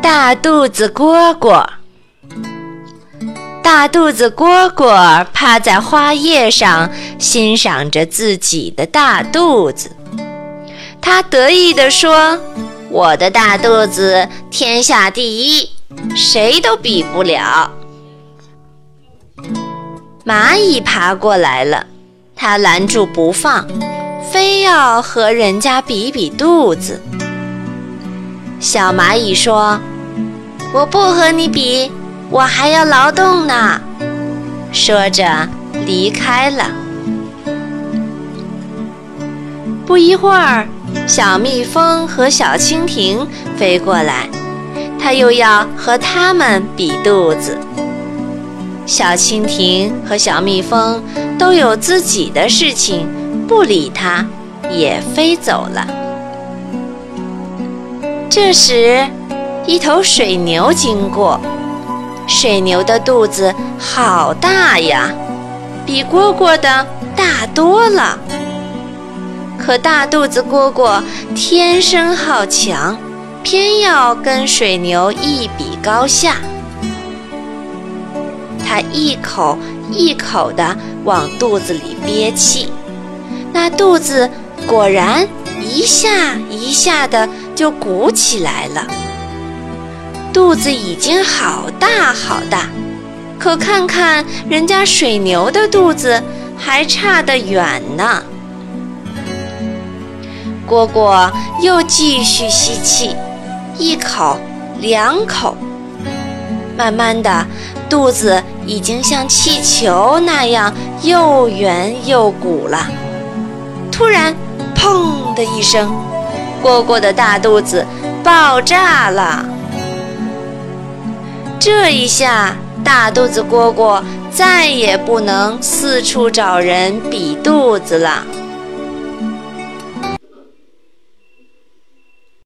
大肚子蝈蝈，大肚子蝈蝈趴在花叶上，欣赏着自己的大肚子。他得意地说：“我的大肚子天下第一，谁都比不了。”蚂蚁爬过来了，它拦住不放，非要和人家比比肚子。小蚂蚁说：“我不和你比，我还要劳动呢。”说着离开了。不一会儿，小蜜蜂和小蜻蜓飞过来，它又要和它们比肚子。小蜻蜓和小蜜蜂都有自己的事情，不理它，也飞走了。这时，一头水牛经过，水牛的肚子好大呀，比蝈蝈的大多了。可大肚子蝈蝈天生好强，偏要跟水牛一比高下。它一口一口地往肚子里憋气，那肚子果然一下一下的就鼓起来了。肚子已经好大好大，可看看人家水牛的肚子，还差得远呢。蝈蝈又继续吸气，一口两口，慢慢的。肚子已经像气球那样又圆又鼓了。突然，砰的一声，蝈蝈的大肚子爆炸了。这一下，大肚子蝈蝈再也不能四处找人比肚子了。